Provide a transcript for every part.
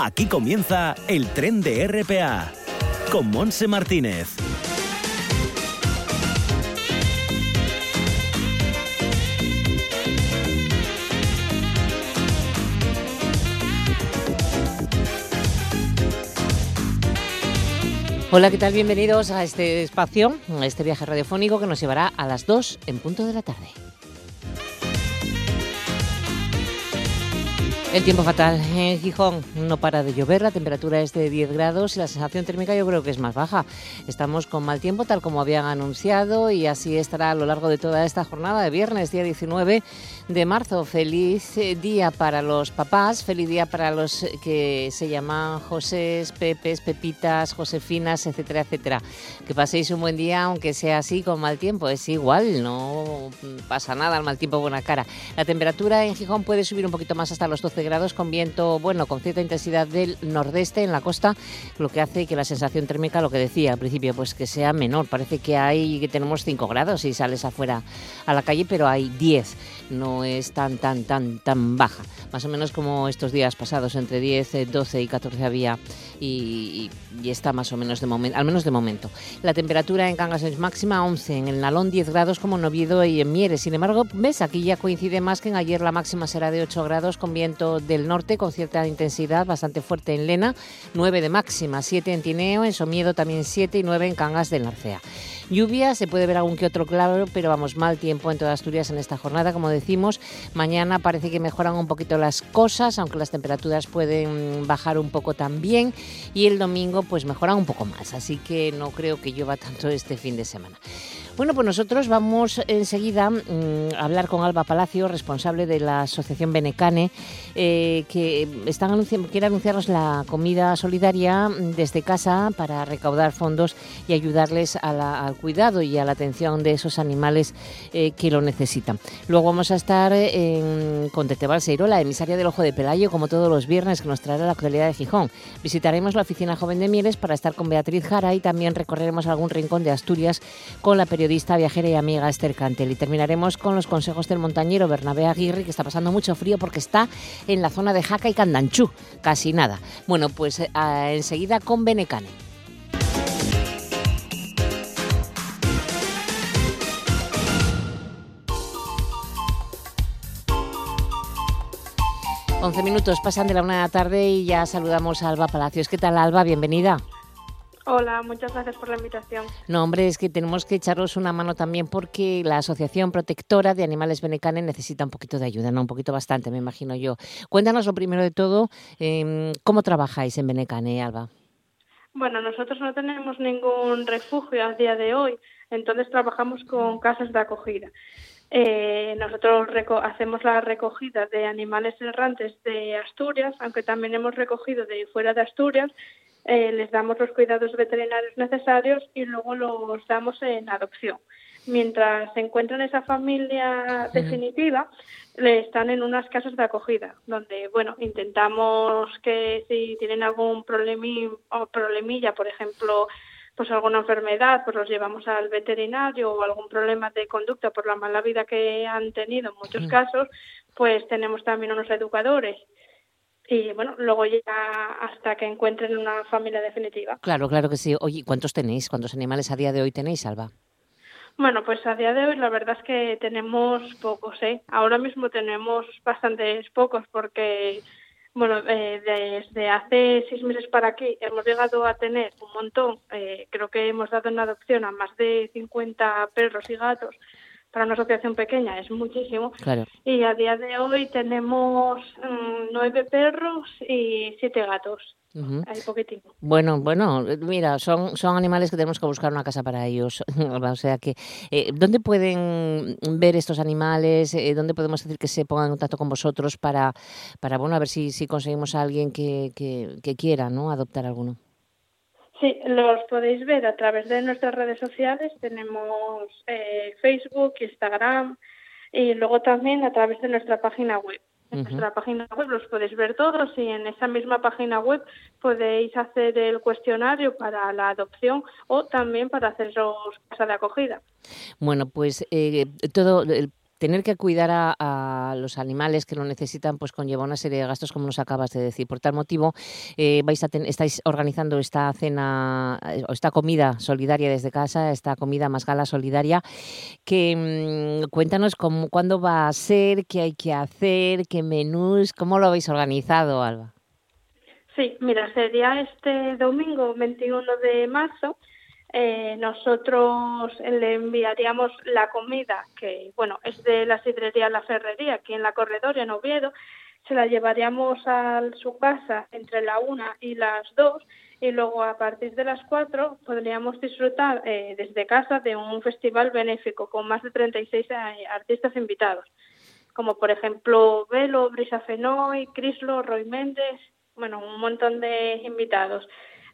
Aquí comienza el tren de RPA con Monse Martínez. Hola, ¿qué tal? Bienvenidos a este espacio, a este viaje radiofónico que nos llevará a las 2 en punto de la tarde. El tiempo fatal en Gijón no para de llover, la temperatura es de 10 grados y la sensación térmica yo creo que es más baja. Estamos con mal tiempo tal como habían anunciado y así estará a lo largo de toda esta jornada de viernes, día 19 de marzo. Feliz eh, día para los papás, feliz día para los que se llaman José, Pepes, Pepitas, Josefinas, etcétera, etcétera. Que paséis un buen día aunque sea así con mal tiempo, es igual, no pasa nada, el mal tiempo buena cara. La temperatura en Gijón puede subir un poquito más hasta los 12 grados con viento, bueno, con cierta intensidad del nordeste en la costa, lo que hace que la sensación térmica, lo que decía al principio, pues que sea menor. Parece que hay que tenemos 5 grados si sales afuera a la calle, pero hay 10. No es tan, tan, tan, tan baja. Más o menos como estos días pasados, entre 10, 12 y 14 había y, está más o menos de momento, al menos de momento. La temperatura en Cangas es máxima 11, en el Nalón 10 grados como en Oviedo y en Mieres. Sin embargo, ves, aquí ya coincide más que en ayer la máxima será de 8 grados con viento del norte con cierta intensidad bastante fuerte en Lena, 9 de máxima, 7 en Tineo, en Somiedo también 7 y 9 en Cangas del Narcea. Lluvia, se puede ver algún que otro claro, pero vamos, mal tiempo en toda Asturias en esta jornada, como decimos. Mañana parece que mejoran un poquito las cosas, aunque las temperaturas pueden bajar un poco también. Y el domingo, pues mejoran un poco más. Así que no creo que llueva tanto este fin de semana. Bueno, pues nosotros vamos enseguida mm, a hablar con Alba Palacio, responsable de la Asociación Benecane, eh, que están anunciando, quiere anunciarnos la comida solidaria desde casa para recaudar fondos y ayudarles al cuidado y a la atención de esos animales eh, que lo necesitan. Luego vamos a estar en, con Tete Balseiro, la emisaria del Ojo de Pelayo, como todos los viernes, que nos traerá la actualidad de Gijón. Visitaremos la oficina joven de Mieles para estar con Beatriz Jara y también recorreremos algún rincón de Asturias con la periodista periodista, viajera y amiga Esther Cantel. Y terminaremos con los consejos del montañero Bernabé Aguirre, que está pasando mucho frío porque está en la zona de Jaca y Candanchú, casi nada. Bueno, pues eh, enseguida con Benecane. Once minutos pasan de la una de la tarde y ya saludamos a Alba Palacios. ¿Qué tal, Alba? Bienvenida. Hola, muchas gracias por la invitación. No, hombre, es que tenemos que echaros una mano también porque la Asociación Protectora de Animales Benecane necesita un poquito de ayuda, ¿no? Un poquito bastante, me imagino yo. Cuéntanos lo primero de todo, em, ¿cómo trabajáis en Benecane, Alba? Bueno, nosotros no tenemos ningún refugio a día de hoy, entonces trabajamos con casas de acogida. Eh, nosotros hacemos la recogida de animales errantes de Asturias, aunque también hemos recogido de fuera de Asturias eh, les damos los cuidados veterinarios necesarios y luego los damos en adopción. Mientras se encuentran esa familia definitiva, le están en unas casas de acogida, donde, bueno, intentamos que si tienen algún o problemilla, por ejemplo, pues alguna enfermedad, pues los llevamos al veterinario o algún problema de conducta por la mala vida que han tenido en muchos casos, pues tenemos también unos educadores y bueno, luego ya hasta que encuentren una familia definitiva. Claro, claro que sí. Oye, ¿cuántos tenéis? ¿Cuántos animales a día de hoy tenéis, Alba? Bueno, pues a día de hoy la verdad es que tenemos pocos, ¿eh? Ahora mismo tenemos bastantes pocos porque, bueno, eh, desde hace seis meses para aquí hemos llegado a tener un montón. Eh, creo que hemos dado en adopción a más de 50 perros y gatos para una asociación pequeña es muchísimo. Y a día de hoy tenemos mm, nueve perros y siete gatos. Hay poquitín. Bueno, bueno, mira, son, son animales que tenemos que buscar una casa para ellos. o sea que, eh, ¿dónde pueden ver estos animales? Eh, ¿Dónde podemos decir que se pongan en contacto con vosotros para, para bueno, a ver si, si conseguimos a alguien que, que, que quiera ¿no? adoptar alguno? Sí, los podéis ver a través de nuestras redes sociales. Tenemos eh, Facebook, Instagram y luego también a través de nuestra página web. En nuestra página web los podéis ver todos y en esa misma página web podéis hacer el cuestionario para la adopción o también para haceros casa de acogida. Bueno, pues eh, todo el tener que cuidar a, los animales que lo necesitan, pues conlleva una serie de gastos, como nos acabas de decir. Por tal motivo, eh, vais a estáis organizando esta cena eh, o esta comida solidaria desde casa, esta comida más gala solidaria. Que mm, cuéntanos cómo, cuándo va a ser, qué hay que hacer, qué menús, cómo lo habéis organizado, Alba. Sí, mira, sería este domingo 21 de marzo eh, nosotros le enviaríamos la comida, que bueno, es de la sidrería La Ferrería, aquí en la Corredor, en Oviedo, se la llevaríamos a su casa entre la una y las dos y luego a partir de las cuatro podríamos disfrutar eh, desde casa de un festival benéfico con más de 36 eh, artistas invitados, como por ejemplo Velo, Brisa Fenoy, Crislo, Roy Méndez, bueno, un montón de invitados.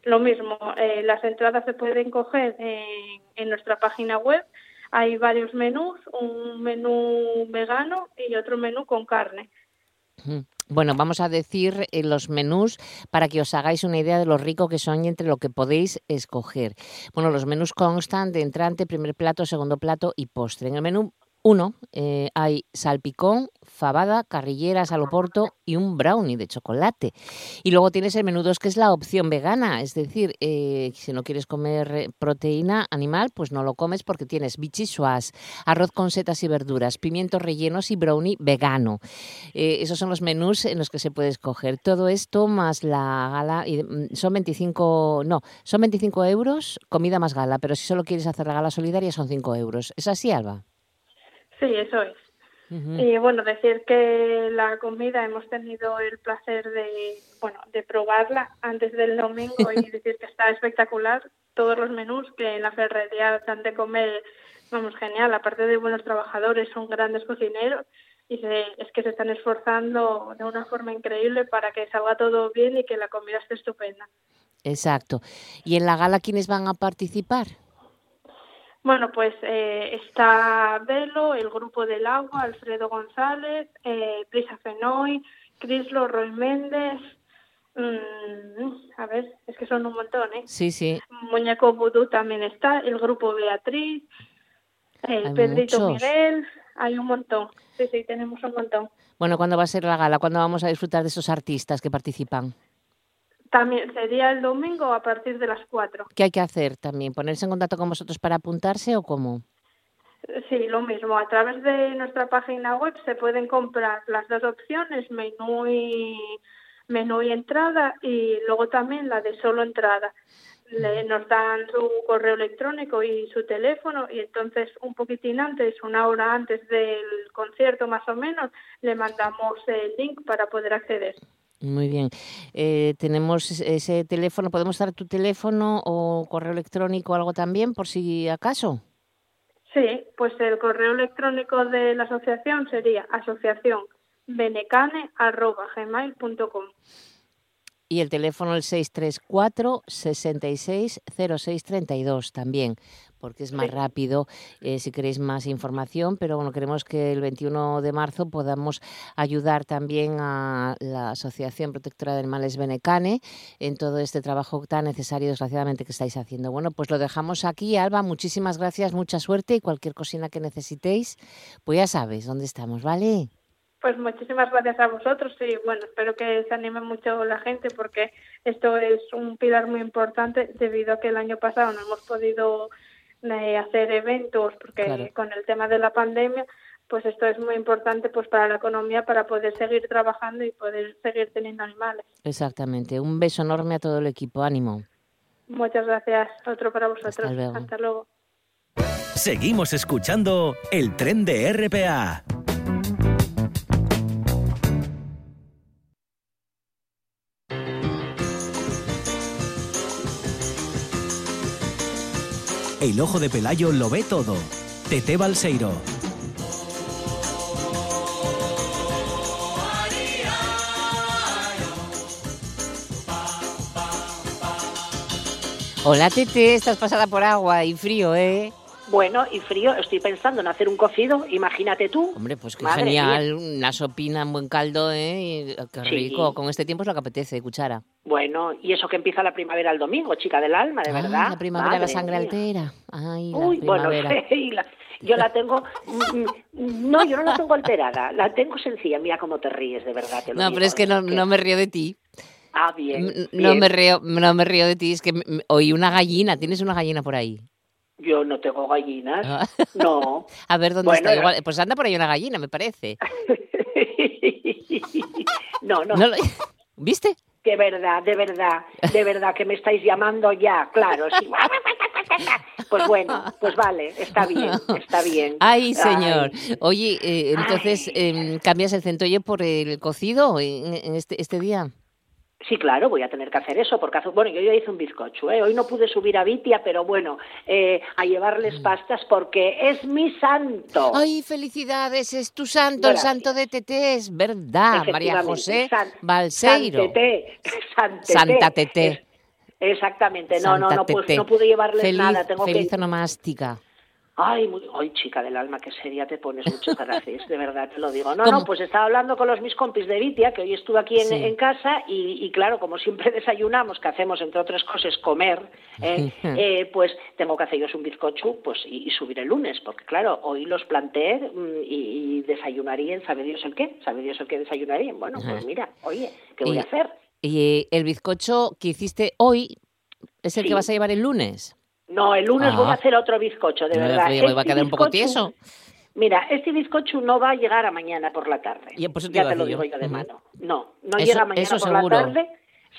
Lo mismo, eh, las entradas se pueden coger en, nuestra página web. Hay varios menús, un menú vegano y otro menú con carne. Bueno, vamos a decir eh, los menús para que os hagáis una idea de lo rico que son y entre lo que podéis escoger. Bueno, los menús constan de entrante, primer plato, segundo plato y postre. En el menú uno, eh, hay salpicón, fabada, carrilleras al oporto y un brownie de chocolate. Y luego tienes el 2, que es la opción vegana. Es decir, eh, si no quieres comer eh, proteína animal, pues no lo comes porque tienes bichisuas, arroz con setas y verduras, pimientos rellenos y brownie vegano. esos son los menús en los que se puede escoger. Todo esto más la gala, y mm, son 25, no, son 25 euros, comida más gala, pero si solo quieres hacer la gala solidaria son 5 euros. ¿Es así, Alba? Sí, eso es. Y bueno, decir que la comida hemos tenido el placer de, bueno, de probarla antes del domingo y decir que está espectacular. Todos los menús que en la ferrería dan de comer, vamos, genial. Aparte de buenos trabajadores, son grandes cocineros y es que se están esforzando de una forma increíble para que salga todo bien y que la comida esté estupenda. Exacto. ¿Y en la gala quiénes van a participar? Bueno, pues eh, está Velo, el Grupo del Agua, Alfredo González, eh, Prisa Fenoy, Crislo, Roy Méndez, mm, a ver, es que son un montón, ¿eh? Sí, sí. Muñeco Vudú también está, el Grupo Beatriz, el Pedrito Miguel, hay un montón. Sí, sí, tenemos un montón. Bueno, ¿cuándo va a ser la gala? ¿Cuándo vamos a disfrutar de esos artistas que participan? También sería el domingo a partir de las 4. ¿Qué hay que hacer también? ¿Ponerse en contacto con vosotros para apuntarse o cómo? Sí, lo mismo. A través de nuestra página web se pueden comprar las dos opciones, menú y, menú y entrada, y luego también la de solo entrada. Le, nos dan su correo electrónico y su teléfono y entonces un poquitín antes, una hora antes del concierto más o menos, le mandamos el link para poder acceder. Muy bien. Eh, tenemos ese teléfono. ¿Podemos dar tu teléfono o correo electrónico o algo también, por si acaso? Sí, pues el correo electrónico de la asociación sería asociacionbenecane.gmail.com y el teléfono el 634 660632 también, porque es más rápido eh, si queréis más información, pero bueno, queremos que el 21 de marzo podamos ayudar también a la Asociación Protectora de Animales Benecane en todo este trabajo tan necesario, desgraciadamente, que estáis haciendo. Bueno, pues lo dejamos aquí, Alba, muchísimas gracias, mucha suerte y cualquier cocina que necesitéis, pues ya sabes dónde estamos, ¿vale? Pues muchísimas gracias a vosotros y bueno, espero que se anime mucho la gente porque esto es un pilar muy importante debido a que el año pasado no hemos podido eh, hacer eventos porque con el tema de la pandemia pues esto es muy importante pues para la economía para poder seguir trabajando y poder seguir teniendo animales. Exactamente. Un beso enorme a todo el equipo. Ánimo. Muchas gracias. Otro para vosotros. Hasta luego. Seguimos escuchando el tren de RPA. El ojo de Pelayo lo ve todo. Tete Balseiro. Hola Tete, estás pasada por agua y frío, ¿eh? Bueno, y frío, estoy pensando en hacer un cocido, imagínate tú. Hombre, pues qué genial, una sopina, un buen caldo, ¿eh? Qué rico, con este tiempo es lo que apetece, cuchara. Bueno, y eso que empieza la primavera el domingo, chica del alma, de verdad. La primavera, la sangre altera. Ay, Uy, bueno, y, Yo la tengo, mm, mm, no, yo no la tengo alterada, la tengo sencilla. Mira cómo te ríes, de verdad. te lo No, digo, pero es que no, no me río de ti. Ah, bien. No me río, no me río de ti, es que oí una gallina, ¿tienes una gallina por ahí? Yo no tengo gallinas. Ah. No. A ver dónde Bueno, está. Igual- pues anda por ahí una gallina, me parece. no, no. No lo- ¿Viste? De verdad, de verdad, de verdad que me estáis llamando ya, claro. sí. Pues bueno, pues vale, está bien, está bien. Ay, señor. Ay. Oye, eh, entonces, em, ¿cambias el centollo por el cocido en, en este, este día? Sí, claro, voy a tener que hacer eso, porque hace, bueno, yo ya hice un bizcocho, ¿eh? hoy no pude subir a Vitia, pero bueno, eh, a llevarles pastas porque es mi santo. Mm. Ay, felicidades, es tu santo, el Gracias. santo de Tete, es verdad, María José San- Balseiro. Santete, Santete. Santa Tete. Es- Exactamente, no, no, Santa no, pues Tete. no pude llevarles feliz, nada, tengo feliz que... onomástica. Ay, muy... Ay, chica del alma, qué seria te pones, muchas gracias, de verdad te lo digo. No, ¿Cómo? no, pues estaba hablando con los mis compis de Vitia, que hoy estuve aquí en, Sí. en casa, y, y claro, como siempre desayunamos, que hacemos, entre otras cosas, comer, eh, eh, pues tengo que hacer yo un bizcocho pues, y, y subir el lunes, porque claro, hoy los planteé mm, y, y desayunarían, ¿sabe Dios el qué? ¿Sabe Dios el qué desayunarían? Bueno, pues mira, oye, ¿qué voy a hacer? Y el bizcocho que hiciste hoy es el Sí. que vas a llevar el lunes. No, el lunes Ah. voy a hacer otro bizcocho, de No, verdad. digo, va a Este quedar un poco tieso. Mira, este bizcocho no va a llegar a mañana por la tarde. Ya, pues eso te ya te lo digo yo. yo de mano. No, no Eso- llega mañana por seguro. la tarde.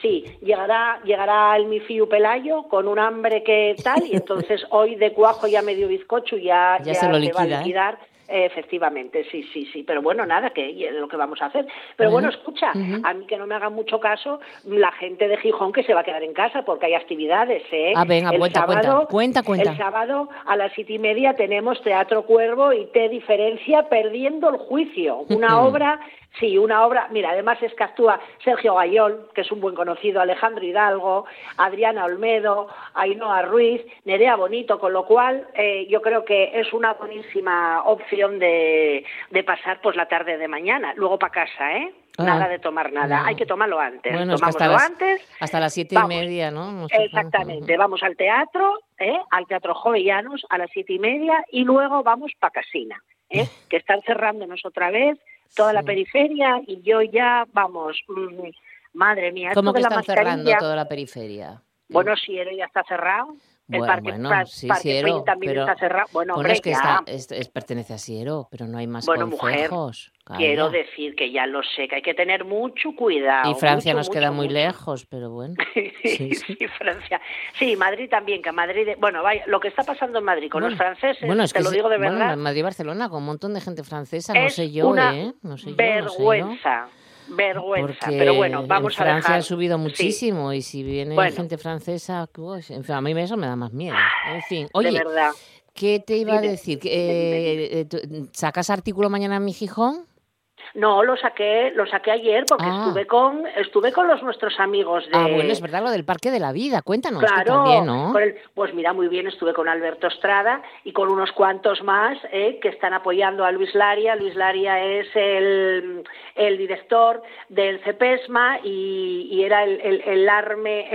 Sí, llegará, llegará el mi fiu Pelayo con un hambre que tal, y entonces hoy de cuajo ya medio bizcocho ya, Ya se lo va a liquida, ¿eh? liquidar. Eh, efectivamente, sí, sí, sí. Pero bueno, nada, que es lo que vamos a hacer. Pero bueno, escucha, a mí que no me hagan mucho caso la gente de Gijón que se va a quedar en casa porque hay actividades, ¿eh? Ah, venga, el cuenta, sábado, Cuenta, cuenta. El sábado a las siete y media tenemos Teatro Cuervo y Te Diferencia Perdiendo el Juicio. Una obra, sí, una obra. Mira, además es que actúa Sergio Gayol, que es un buen conocido, Alejandro Hidalgo, Adriana Olmedo, Ainhoa Ruiz, Nerea Bonito, con lo cual eh, yo creo que es una buenísima opción de, de pasar pues la tarde de mañana. Luego para casa, ¿eh? Ah. Nada de tomar nada. No. Hay que tomarlo antes. Bueno, es que hasta las, antes. hasta las siete Vamos. y media, ¿no? No sé Exactamente, vamos al teatro, ¿eh? al Teatro Jovellanos a las siete y media y luego vamos para Casina, ¿eh? que están cerrándonos otra vez toda la periferia y yo ya, vamos, mm, madre mía, ¿Cómo que la están cerrando toda la periferia? bueno, Siero ya está cerrado, el Bueno, Parque, bueno, sí, Parque Siero, Swing también pero- está cerrado, bueno, Bueno, hombre, es que está, es- es- pertenece a Siero, pero no hay más Bueno, mujer, concejos. Calla. Quiero decir que ya lo sé, que hay que tener mucho cuidado. Y Francia mucho, nos queda mucho, muy lejos, pero bueno. Sí, Sí, Francia. Sí, Madrid también, que Madrid, bueno, vaya, lo que está pasando en Madrid con los franceses, bueno, es te que lo digo de bueno, verdad, en Madrid y Barcelona con un montón de gente francesa, no sé yo, una ¿eh? No sé yo, no sé yo. vergüenza, vergüenza. Porque Pero bueno, vamos en a Francia dejar. ha subido Sí. muchísimo y si viene Bueno. gente francesa, uy, en fin, a mí eso me da más miedo. En fin, de oye, verdad. ¿qué te iba a decir? Eh, eh, ¿Sacas artículo mañana en mi Gijón? No, lo saqué, lo saqué ayer porque Ah. estuve con estuve con los nuestros amigos de Ah, bueno, es verdad lo del Parque de la Vida, cuéntanos Claro, también, ¿no? con el- pues mira, muy bien, estuve con Alberto Estrada y con unos cuantos más eh, que están apoyando a Luis Laria. Luis Laria es el, el director del CEPESMA y, y era el, el, el arme-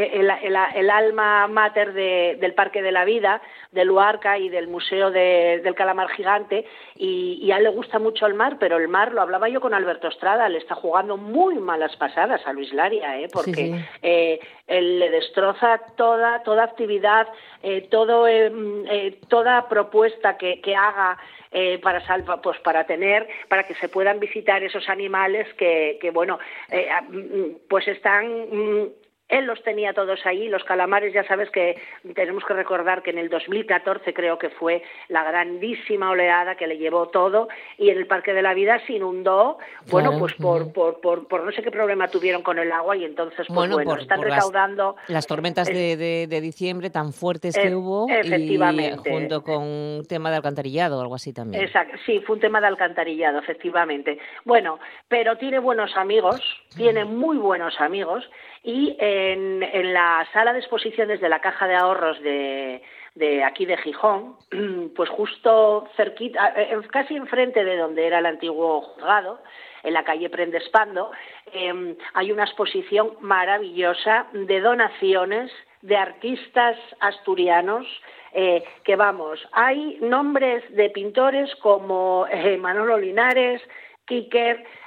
el- alma mater de- del Parque de la Vida, del Luarca y del Museo de- del Calamar Gigante. Y, y a él le gusta mucho el mar, pero el mar, lo hablaba yo con Alberto Estrada, le está jugando muy malas pasadas a Luis Laria, ¿eh? porque sí. eh, él le destroza toda toda actividad, eh, todo mm, toda propuesta que, que haga eh, para salva, pues para tener para que se puedan visitar esos animales que, que bueno eh, ah, mm, pues están mm, él los tenía todos ahí, los calamares, ya sabes que tenemos que recordar que en el 2014 creo que fue la grandísima oleada que le llevó todo y en el Parque de la Vida se inundó, bueno, pues por, por, por, por no sé qué problema tuvieron con el agua y entonces, pues bueno, por, están las- recaudando... las, tormentas el- de, de- de diciembre tan fuertes que E- hubo y efectivamente. junto con un tema de alcantarillado o algo así también. Exacto, sí, fue un tema de alcantarillado, efectivamente. Bueno, pero tiene buenos amigos, tiene muy buenos amigos, y en, la sala de exposiciones de la Caja de Ahorros de, de aquí de Gijón, pues justo cerquita, eh, eh, casi enfrente de donde era el antiguo juzgado, en la calle Prendespando, eh, hay una exposición maravillosa de donaciones de artistas asturianos eh, que vamos, hay nombres de pintores como Manolo Linares,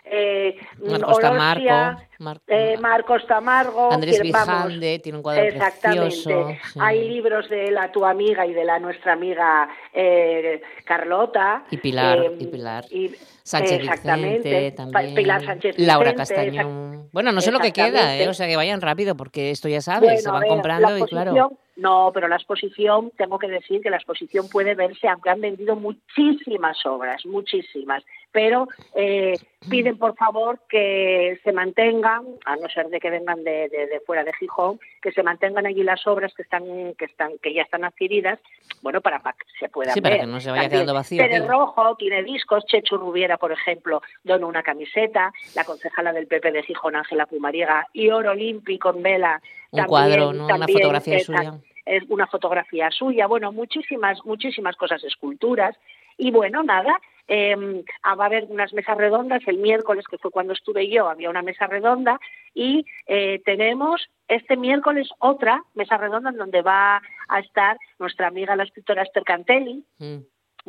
Eh, Marcos Tamargo, eh, Marcos Tamargo, Andrés Vijande, tiene un cuadro exactamente. Hay libros de la tu amiga y de la nuestra amiga eh, Carlota y Pilar, eh, y Pilar. Y, Sánchez Vicente, también. Pilar Sánchez Laura Castañón. Bueno, no sé lo que queda, ¿eh? o sea que vayan rápido porque esto ya sabes, se van comprando y claro. No, pero la exposición, tengo que decir que la exposición puede verse, aunque han vendido muchísimas obras, muchísimas, pero eh, piden por favor que se mantengan, a no ser de que vengan de, de, fuera de Gijón, que se mantengan allí las obras que están, que están, que ya están adquiridas, bueno, para, que se puedan sí, ver. para que no se vaya quedando vacío. Pérez Rojo tiene discos, Chechu Rubiera, por ejemplo, donó una camiseta, la concejala del PP de Gijón, Ángela Pumariega, y Oro Olímpico en vela. Un cuadro, ¿no? una fotografía suya es una fotografía suya, bueno, muchísimas, muchísimas cosas, esculturas. Y bueno, nada, eh, va a haber unas mesas redondas el miércoles, que fue cuando estuve yo, había una mesa redonda y eh, tenemos este miércoles otra mesa redonda en donde va a estar nuestra amiga la escritora Esther Cantelli. Mm.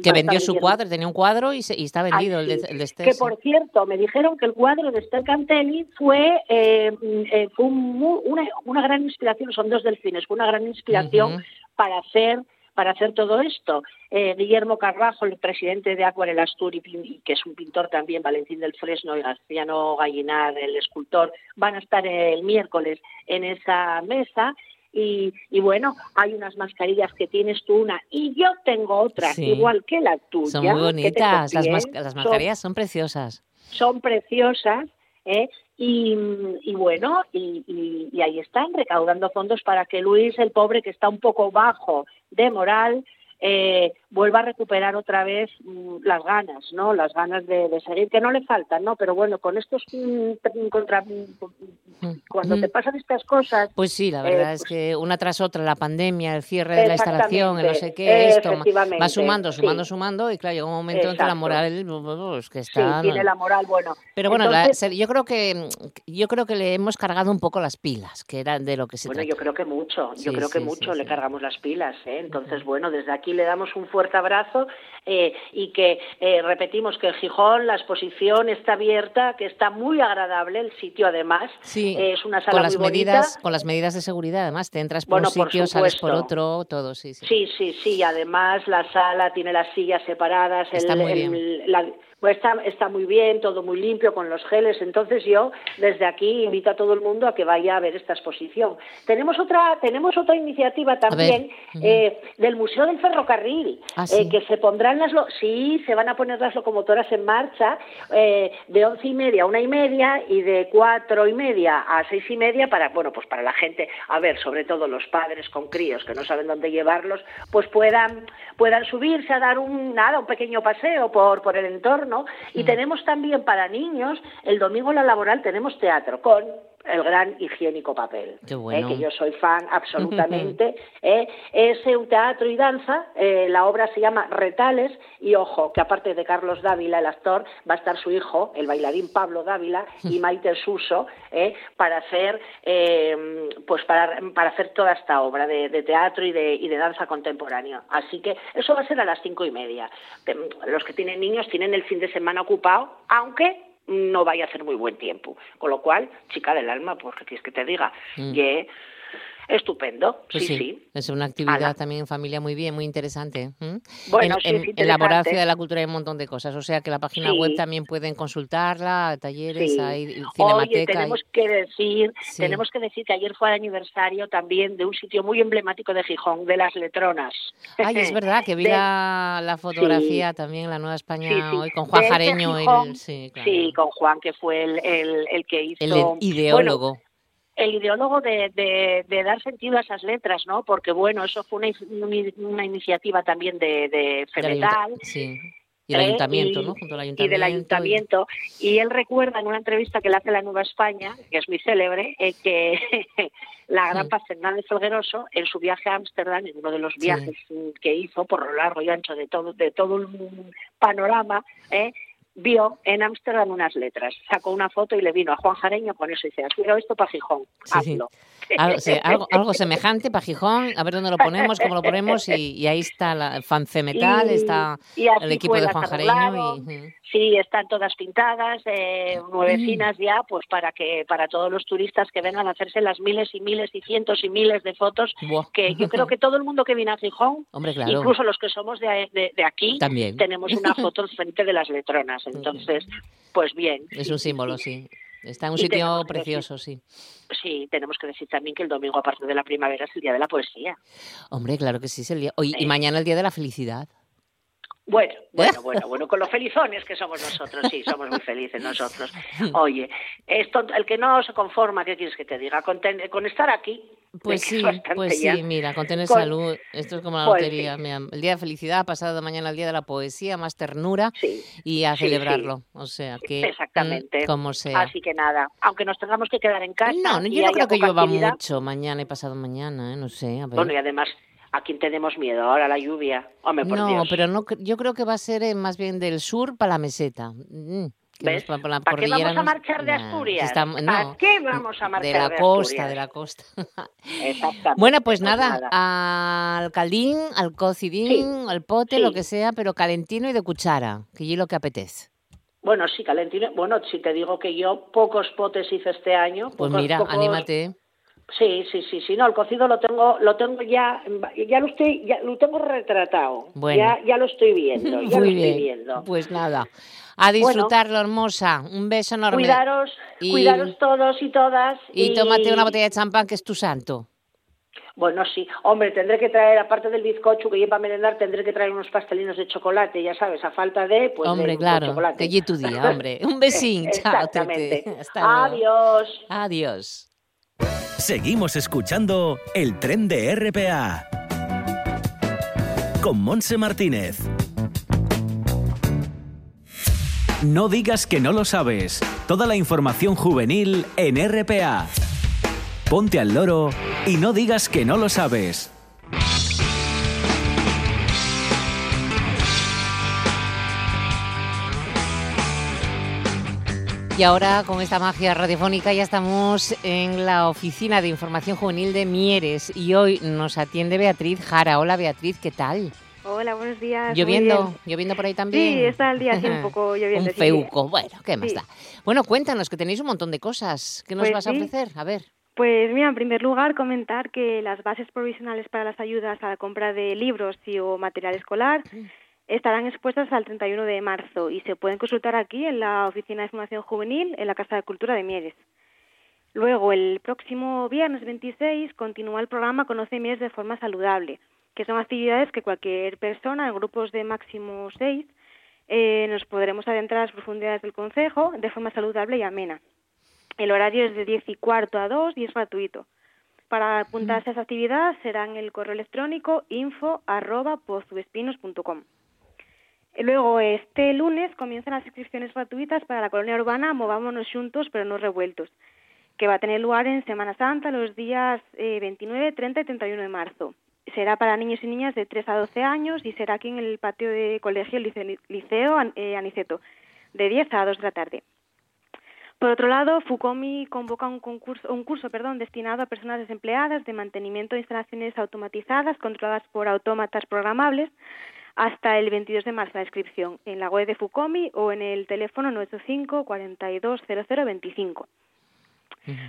Que vendió su cuadro, tenía un cuadro y, está vendido el, de, el Esther. Que por cierto, me dijeron que el cuadro de Esther Cantelli fue, eh, eh, fue una, una, gran inspiración, son dos delfines, fue una gran inspiración para hacer para hacer todo esto. Eh, Guillermo Carrajo, el presidente de Acuarel Asturi, que es un pintor también, Valentín del Fresno y Garciano Gallinar, el escultor, van a estar el miércoles en esa mesa y, y, bueno, hay unas mascarillas que tienes tú una y yo tengo otra, igual que la tuya. Son muy bonitas, las, las, mascarillas son, preciosas. Son preciosas, ¿eh? Y, y, bueno, y, y, ahí están recaudando fondos para que Luis, el pobre que está un poco bajo de moral, eh, vuelva a recuperar otra vez mm, las ganas, ¿no? Las ganas de, seguir, que no le faltan, ¿no? Pero bueno, con estos mm, contra mm, cuando te pasan estas cosas. Pues sí, la verdad es pues que una tras otra, la pandemia, el cierre de la instalación, el no sé qué, esto va sumando, sumando, sumando, y claro, llega un momento en que la moral pues, que está. Sí, tiene la moral, bueno. Pero bueno, yo creo que yo creo que le hemos cargado un poco las pilas, que era de lo que se Bueno, yo creo que mucho, yo creo que mucho le cargamos las pilas, ¿eh? Entonces, bueno, desde aquí le damos un fuerte abrazo eh, y que eh, repetimos que en Gijón la exposición está abierta, que está muy agradable el sitio además. Sí, es una sala con las muy medidas, Con las medidas de seguridad, además, te entras por un sitio, sales por otro, todo, sí, sí. Sí, sí, sí, además la sala tiene las sillas separadas, está muy bien. La, pues está, está muy bien, todo muy limpio con los geles. Entonces yo desde aquí invito a todo el mundo a que vaya a ver esta exposición. Tenemos otra, tenemos otra iniciativa también eh, del Museo del Ferrocarril, ¿Ah, eh, que se pondrán las, sí, se van a poner las locomotoras en marcha eh, de once y media a una y media y de cuatro y media a seis y media para, bueno, pues para la gente, a ver, sobre todo los padres con críos que no saben dónde llevarlos, pues puedan, puedan subirse a dar un, nada, un pequeño paseo por, por el entorno y mm. tenemos también para niños, el domingo en la laboral tenemos teatro con el gran higiénico papel, ¿eh? que yo soy fan absolutamente. ¿eh? Es teatro y danza, eh, la obra se llama Retales y ojo, que aparte de Carlos Dávila, el actor, va a estar su hijo, el bailarín Pablo Dávila y Maite Suso, para hacer pues para, para, hacer toda esta obra de, teatro y de, y de danza contemporánea. Así que eso va a ser a las cinco y media. Los que tienen niños tienen el fin de semana ocupado, aunque no vaya a hacer muy buen tiempo. Con lo cual, chica del alma, pues que quieres que te diga, mm. que estupendo, pues sí, sí, Es una actividad también en familia muy bien, muy interesante. Bueno, en, en, la voracia de la cultura hay un montón de cosas, o sea que la página web también pueden consultarla, talleres, hay cinemateca. Oye, tenemos que decir, tenemos que decir que ayer fue el aniversario también de un sitio muy emblemático de Gijón, de las Letronas. Ay, es verdad que vi la, fotografía también, la Nueva España hoy, con Juan Jareño. el, sí, con Juan, que fue el, el, que hizo... El ideólogo el ideólogo de, de, dar sentido a esas letras, ¿no? Porque, bueno, eso fue una, una iniciativa también de, de Femetal. Sí. Y el ¿eh? ayuntamiento, ¿no? Junto al ayuntamiento. Y del ayuntamiento. Y... él recuerda en una entrevista que le hace la Nueva España, que es muy célebre, eh, que la gran Paz Fernández Felgueroso, en su viaje a Ámsterdam, en uno de los viajes que hizo por lo largo y ancho de todo, de todo el panorama, ¿eh? Vio en Ámsterdam unas letras, sacó una foto y le vino a Juan Jareño con eso y dice, quiero esto para Gijón, hazlo. Algo, algo, semejante para Gijón, a ver dónde lo ponemos, cómo lo ponemos, y, ahí está la Fancemetal, está el equipo de Juan Jareño. Y, Sí, están todas pintadas, eh, nuevecinas ya, pues para que para todos los turistas que vengan a hacerse las miles y miles y cientos y miles de fotos, que yo creo que todo el mundo que viene a Gijón, incluso los que somos de, de, aquí, tenemos una foto frente de las letronas. Entonces, pues bien. Es un símbolo, sí. Está en un sitio precioso, sí. Sí, tenemos que decir también que el domingo, aparte de la primavera, es el día de la poesía. Hombre, claro que sí, es el día. y mañana el día de la felicidad. Bueno, bueno, bueno, bueno, con los felizones que somos nosotros, sí, somos muy felices nosotros. Oye, esto, el que no se conforma, ¿qué quieres que te diga? Con, con estar aquí. Pues sí, pues sí, mira, con tener salud, esto es como la pues lotería. el día de felicidad, pasado mañana el día de la poesía, más ternura y a celebrarlo. O sea, que. Mm, Exactamente. como sea. Así que nada, aunque nos tengamos que quedar en casa. No, yo no creo que llueva mucho mañana y pasado mañana, ¿eh? no sé. A ver. Bueno, y además ¿A quién tenemos miedo ahora? La lluvia. Hombre, por no, pero no, yo creo que va a ser eh, más bien del sur para la meseta. Mm, ¿Ves? ¿Para qué vamos a marchar de Asturias? ¿Para qué vamos a marchar de la costa, de la costa. Exactamente. Bueno, pues, pues nada, al caldín, al cocidín, al pote, lo que sea, pero calentino y de cuchara, que es lo que apetece. Bueno, sí, calentino. Bueno, si te digo que yo pocos potes hice este año. Pues mira, anímate. Sí, sí, sí, sí, no, el cocido lo tengo, lo tengo ya, ya lo estoy, ya lo tengo retratado, ya, ya lo estoy viendo, ya lo estoy viendo. Pues nada, a disfrutarlo, hermosa, un beso enorme. Cuidaros, cuidaros todos y todas. Y, tómate una botella de champán que es tu santo. Bueno, sí. Hombre, tendré que traer, aparte del bizcocho que lleva a merendar, tendré que traer unos pastelinos de chocolate, ya sabes, a falta de, pues, Hombre, claro, chocolate. que tu día, hombre. Un besín, chao. Exactamente. Adiós. Adiós. Seguimos escuchando el tren de RPA con Monse Martínez. No digas que no lo sabes. Toda la información juvenil en RPA. Ponte al loro y no digas que no lo sabes. Y ahora con esta magia radiofónica ya estamos en la oficina de información juvenil de Mieres y hoy nos atiende Beatriz Jara. Hola Beatriz, ¿qué tal? Hola, buenos días. ¿Lloviendo? ¿Lloviendo por ahí también? Sí, está el día así un poco lloviendo. un feuco, bueno, ¿qué más da? Bueno, cuéntanos que tenéis un montón de cosas. ¿Qué nos pues vas a ofrecer? A ver. Pues mira, en primer lugar comentar que las bases provisionales para las ayudas a la compra de libros y o material escolar mm estarán expuestas al 31 de marzo y se pueden consultar aquí en la Oficina de Formación Juvenil en la Casa de Cultura de Mieres. Luego, el próximo viernes 26 continúa el programa Conoce Mieres de forma saludable, que son actividades que cualquier persona en grupos de máximo seis eh, nos podremos adentrar a las profundidades del Consejo de forma saludable y amena. El horario es de 10 y cuarto a 2 y es gratuito. Para apuntarse a esa actividad será en el correo electrónico info Luego, este lunes comienzan las inscripciones gratuitas para la colonia urbana Movámonos Juntos pero no revueltos, que va a tener lugar en Semana Santa los días 29, eh, 30 y 31 de marzo. Será para niños y niñas de 3 a 12 años y será aquí en el patio de colegio Liceo eh, Aniceto, de 10 a 2 de la tarde. Por otro lado, FUCOMI convoca un, concurso, un curso perdón, destinado a personas desempleadas de mantenimiento de instalaciones automatizadas controladas por autómatas programables hasta el 22 de marzo la inscripción en la web de FUCOMI o en el teléfono 985 42 0025.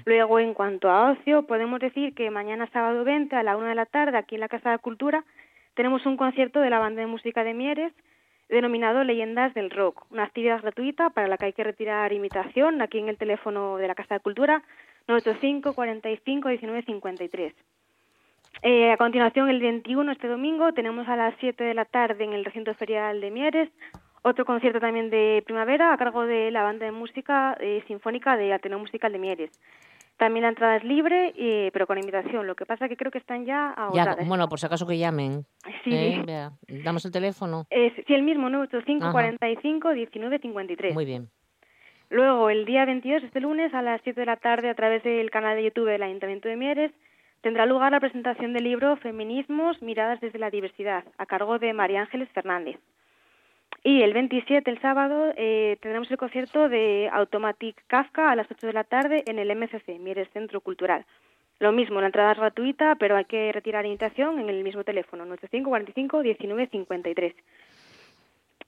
Luego, en cuanto a ocio, podemos decir que mañana sábado 20 a la 1 de la tarde, aquí en la Casa de Cultura, tenemos un concierto de la banda de música de Mieres denominado Leyendas del Rock, una actividad gratuita para la que hay que retirar invitación aquí en el teléfono de la Casa de Cultura 985 45 19 53. Eh, a continuación, el 21, este domingo, tenemos a las 7 de la tarde en el recinto ferial de Mieres otro concierto también de primavera a cargo de la banda de música eh, sinfónica de Ateneo Musical de Mieres. También la entrada es libre, eh, pero con invitación. Lo que pasa es que creo que están ya agotadas. Ya, bueno, por si acaso que llamen. Sí. ¿Eh? Damos el teléfono. sí, el mismo, 985 45 19 53. Muy bien. Luego, el día 22, este lunes, a las 7 de la tarde, a través del canal de YouTube del Ayuntamiento de Mieres, tendrá lugar la presentación del libro Feminismos, miradas desde la diversidad, a cargo de María Ángeles Fernández. Y el 27, el sábado, eh, tendremos el concierto de Automatic Kafka a las 8 de la tarde en el MCC, Mieres Centro Cultural. Lo mismo, la entrada es gratuita, pero hay que retirar invitación en el mismo teléfono, 95 45 19 53.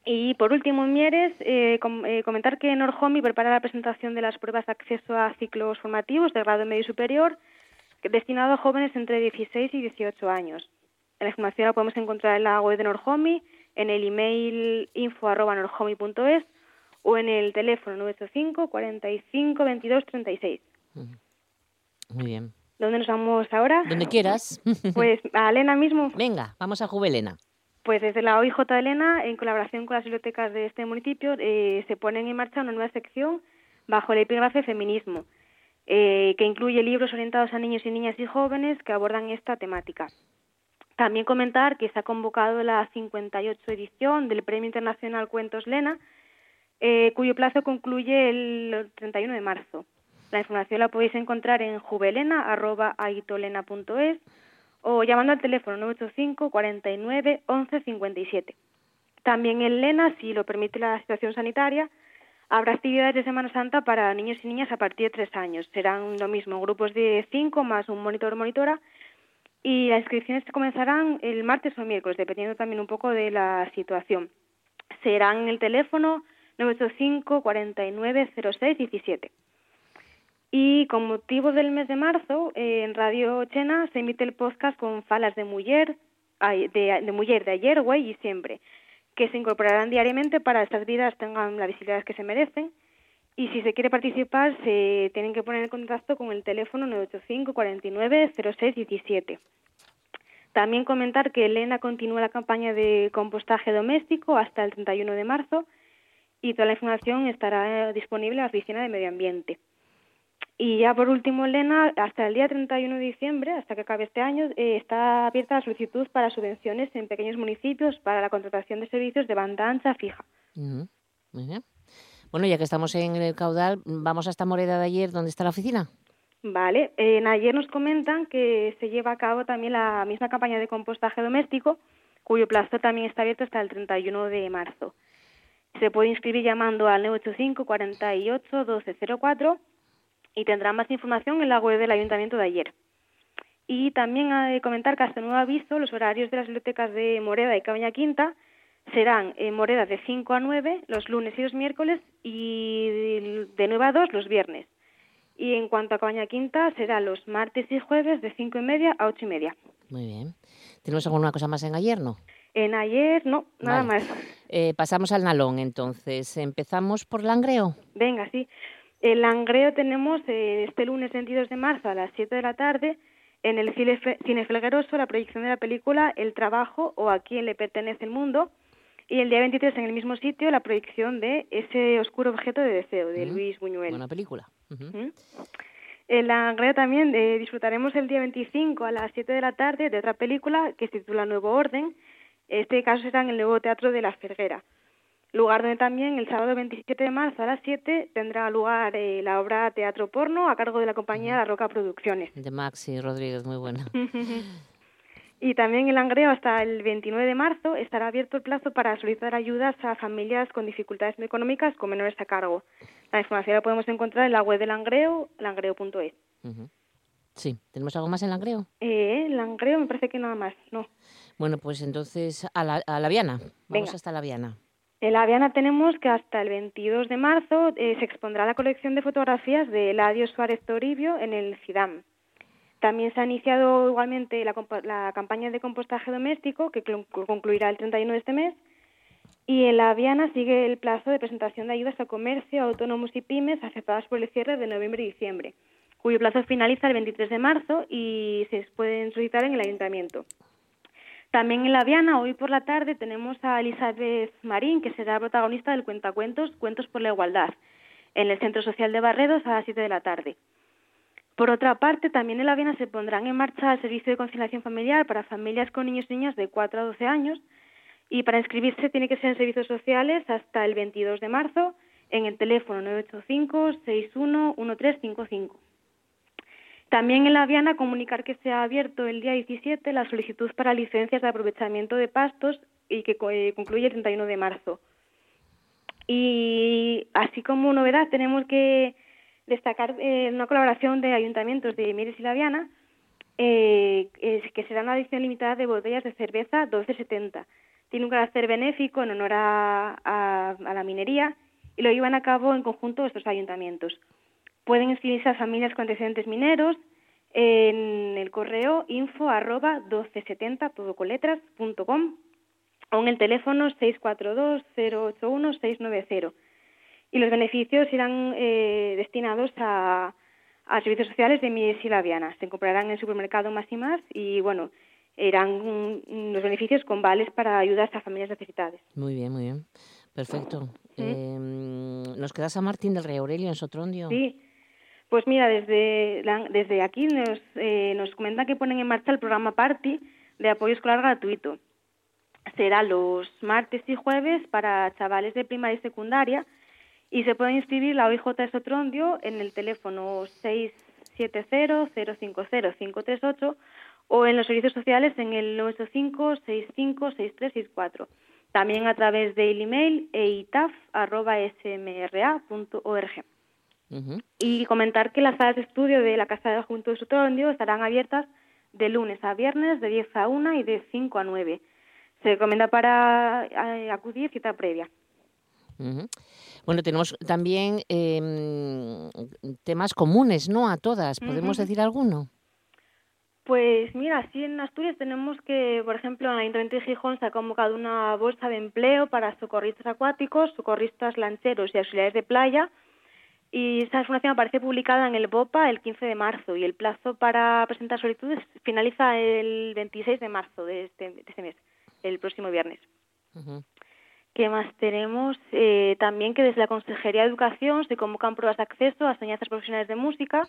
Y por último, en Mieres, eh, eh, comentar que Norhomi prepara la presentación de las pruebas de acceso a ciclos formativos de grado medio superior destinado a jóvenes entre 16 y 18 años. La información la podemos encontrar en la web de Norhomi, en el email info.norhomi.es o en el teléfono 985 45 22 36. Muy bien. ¿Dónde nos vamos ahora? Donde quieras. Pues a Elena mismo. Venga, vamos a Juvelena. Pues desde la OIJ de Elena, en colaboración con las bibliotecas de este municipio, eh, se ponen en marcha una nueva sección bajo el epígrafe Feminismo, eh, que incluye libros orientados a niños y niñas y jóvenes que abordan esta temática. También comentar que se ha convocado la 58 edición del Premio Internacional Cuentos Lena, eh, cuyo plazo concluye el 31 de marzo. La información la podéis encontrar en juvelena.aitolena.es o llamando al teléfono 985 49 11 57. También en Lena, si lo permite la situación sanitaria, habrá actividades de Semana Santa para niños y niñas a partir de tres años. Serán lo mismo, grupos de cinco más un monitor o monitora y las inscripciones comenzarán el martes o miércoles, dependiendo también un poco de la situación. Serán el teléfono 985 49 06 17. Y con motivo del mes de marzo, en Radio Chena se emite el podcast con falas de mujer, de, de mujer de ayer, güey y siempre, que se incorporarán diariamente para estas vidas tengan la visibilidad que se merecen. Y si se quiere participar, se tienen que poner en contacto con el teléfono 985 49 06 17. También comentar que Elena continúa la campaña de compostaje doméstico hasta el 31 de marzo y toda la información estará disponible en la Oficina de Medio Ambiente. Y ya por último, Elena, hasta el día 31 de diciembre, hasta que acabe este año, eh, está abierta la solicitud para subvenciones en pequeños municipios para la contratación de servicios de banda ancha fija. Bueno, ya que estamos en el caudal, vamos a esta moreda de ayer, ¿dónde está la oficina? Vale, en ayer nos comentan que se lleva a cabo también la misma campaña de compostaje doméstico, cuyo plazo también está abierto hasta el 31 de marzo. Se puede inscribir llamando al 985 48 1204 y tendrán más información en la web del Ayuntamiento de ayer. Y también ha de comentar que hasta nuevo aviso los horarios de las bibliotecas de Moreda y Cabaña Quinta serán en Moreda de 5 a 9 los lunes y los miércoles y de 9 a 2 los viernes. Y en cuanto a Cabaña Quinta será los martes y jueves de 5 y media a 8 y media. Muy bien. ¿Tenemos alguna cosa más en ayer, no? En ayer no, nada más. Eh, pasamos al Nalón entonces. ¿Empezamos por Langreo? Venga, sí. El Langreo tenemos eh, este lunes 22 de marzo a las 7 de la tarde en el Cine, Cine Felgueroso la proyección de la película El Trabajo o A quién le pertenece el mundo y el día 23 en el mismo sitio la proyección de Ese oscuro objeto de deseo de Luis Buñuel. Buena película. En Langreo también eh, disfrutaremos el día 25 a las 7 de la tarde de otra película que se titula Nuevo Orden. Este caso será en el nuevo Teatro de la Ferguera lugar donde también el sábado 27 de marzo a las 7 tendrá lugar eh, la obra Teatro Porno a cargo de la compañía La Roca Producciones. De Maxi Rodríguez, muy buena. y también el Langreo hasta el 29 de marzo estará abierto el plazo para solicitar ayudas a familias con dificultades económicas con menores a cargo. La información la podemos encontrar en la web del Langreo, langreo.es. Sí, ¿tenemos algo más en Langreo? Eh, Langreo me parece que nada más, no. Bueno, pues entonces a la, a la Viana. Vamos hasta la Viana. En la Viana tenemos que hasta el 22 de marzo eh, se expondrá la colección de fotografías de Eladio Suárez Toribio en el CIDAM. También se ha iniciado igualmente la, campaña de compostaje doméstico, que concluirá el 31 de este mes. Y en la Viana sigue el plazo de presentación de ayudas a comercio, autónomos y pymes aceptadas por el cierre de noviembre y diciembre, cuyo plazo finaliza el 23 de marzo y se pueden solicitar en el ayuntamiento. También en La Viana, hoy por la tarde, tenemos a Elizabeth Marín, que será protagonista del cuentacuentos Cuentos por la Igualdad, en el Centro Social de Barredos a las 7 de la tarde. Por otra parte, también en La Viana se pondrán en marcha el servicio de conciliación familiar para familias con niños y niñas de 4 a 12 años y para inscribirse tiene que ser en servicios sociales hasta el 22 de marzo en el teléfono 985 61 1355. También en la Viana comunicar que se ha abierto el día 17 la solicitud para licencias de aprovechamiento de pastos y que eh, concluye el 31 de marzo. Y así como novedad tenemos que destacar eh, una colaboración de ayuntamientos de Mieres y La Viana eh, que será una edición limitada de botellas de cerveza 1270. Tiene un carácter benéfico en honor a, la minería y lo llevan a cabo en conjunto estos ayuntamientos. Pueden inscribirse a familias con antecedentes mineros en el correo info arroba 1270 todo con letras, punto com, o en el teléfono 642 081 690 y los beneficios irán eh, destinados a, a, servicios sociales de Mies y Laviana. Se comprarán en el supermercado más y más y, bueno, irán los beneficios con vales para ayudar a familias necesitadas. Muy bien, muy bien. Perfecto. Em, ¿Nos queda San Martín del Rey Aurelio en Sotrondio? Sí. Pues mira, desde, desde aquí nos, eh, nos comentan que ponen en marcha el programa Party de apoyo escolar gratuito. Será los martes y jueves para chavales de primaria y secundaria y se puede inscribir la OIJ de en el teléfono 670-050-538 o en los servicios sociales en el 985-656364. También a través del email eitaf.smra.org. Y comentar que las salas de estudio de la Casa de Junto de Sotrondio estarán abiertas de lunes a viernes de 10 a 1 y de 5 a 9. Se recomienda para eh, acudir cita previa. Bueno, tenemos también em, temas comunes, ¿no? A todas. ¿Podemos decir alguno? Pues mira, sí en Asturias tenemos que, por ejemplo, en el Ayuntamiento de Gijón se ha convocado una bolsa de empleo para socorristas acuáticos, socorristas lancheros y auxiliares de playa. Y esa información aparece publicada en el BOPA el 15 de marzo y el plazo para presentar solicitudes finaliza el 26 de marzo de este, de este mes, el próximo viernes. ¿Qué más tenemos? Eh, también que desde la Consejería de Educación se convocan pruebas de acceso a enseñanzas profesionales de música,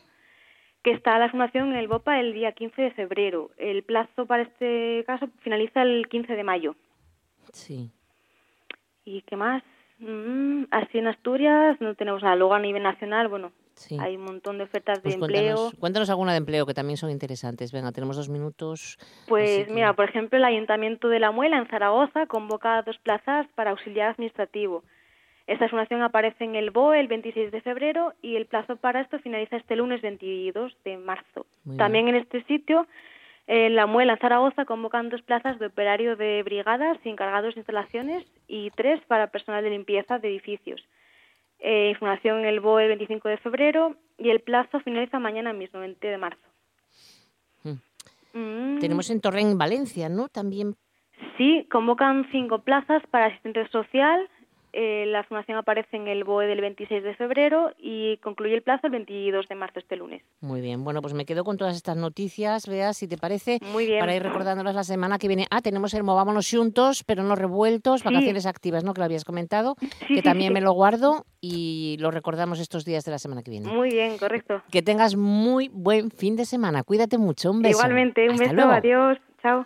que está la formación en el BOPA el día 15 de febrero. El plazo para este caso finaliza el 15 de mayo. Sí. ¿Y qué más? Mm, así en Asturias no tenemos nada. Luego a nivel nacional, bueno, hay un montón de ofertas de pues empleo. Cuéntanos, alguna de empleo que también son interesantes. Venga, tenemos dos minutos. Pues mira, por ejemplo, el Ayuntamiento de La Muela en Zaragoza convoca dos plazas para auxiliar administrativo. Esta formación aparece en el BOE el 26 de febrero y el plazo para esto finaliza este lunes 22 de marzo. También en este sitio, en La Muela Zaragoza convocan dos plazas de operario de brigadas y encargados de instalaciones y tres para personal de limpieza de edificios eh, información en el BOE el 25 de febrero y el plazo finaliza mañana mismo, 20 de marzo. Hmm. Mm. Tenemos en Torrent, Valencia, ¿no? También. Sí, convocan cinco plazas para asistente social, eh, la formación aparece en el BOE del 26 de febrero y concluye el plazo el 22 de marzo, este lunes. Muy bien, bueno, pues me quedo con todas estas noticias, vea si te parece, Muy bien. para ir recordándolas la semana que viene. Ah, tenemos el Movámonos Juntos, pero no revueltos, vacaciones activas, ¿no? Que lo habías comentado, que también me lo guardo y lo recordamos estos días de la semana que viene. Muy bien, correcto. Que tengas muy buen fin de semana. Cuídate mucho, un beso. Igualmente, un beso, adiós, chao.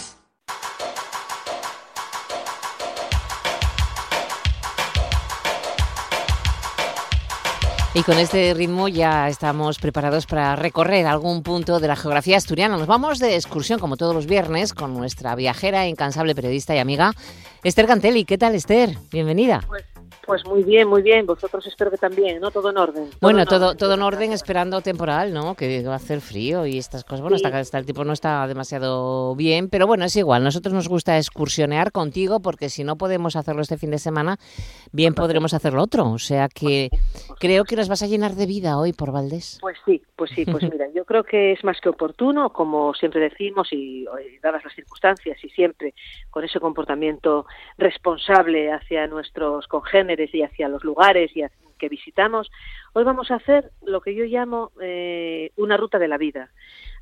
Y con este ritmo ya estamos preparados para recorrer algún punto de la geografía asturiana. Nos vamos de excursión, como todos los viernes, con nuestra viajera, incansable periodista y amiga, Esther Cantelli. ¿Qué tal, Esther? Bienvenida. Pues pues muy bien, muy bien. Vosotros espero que también, ¿no? Todo en orden. bueno, todo, todo en orden, esperando temporal, ¿no? Que va a hacer frío y estas cosas. Bueno, hasta, el tipo no está demasiado bien, pero bueno, es igual. Nosotros nos gusta excursionear contigo porque si no podemos hacerlo este fin de semana, bien podremos hacerlo otro. O sea que creo que nos vas a llenar de vida hoy por Valdés. Pues sí, pues sí, pues mira, yo creo que es más que oportuno, como siempre decimos y dadas las circunstancias y siempre con ese comportamiento responsable hacia nuestros congéneres y hacia los lugares y que visitamos, hoy vamos a hacer lo que yo llamo eh, una ruta de la vida.